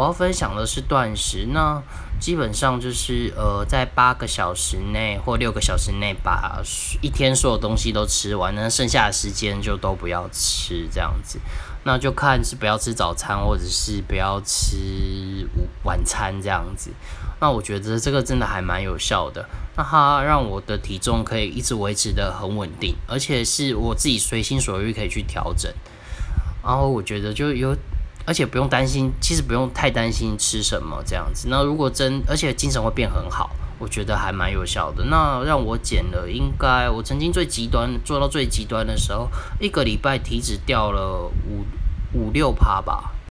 我要分享的是断食，那基本上就是呃，在八个小时内或六个小时内把一天所有东西都吃完，那剩下的时间就都不要吃这样子。那就看是不要吃早餐，或者是不要吃晚餐这样子。那我觉得这个真的还蛮有效的。那它让我的体重可以一直维持的很稳定，而且是我自己随心所欲可以去调整。然后我觉得就有，而且不用担心，其实不用太担心吃什么这样子。那如果真，而且精神会变很好，我觉得还蛮有效的。那让我减了，应该我曾经最极端做到最极端的时候，一个礼拜体脂掉了五五六趴吧。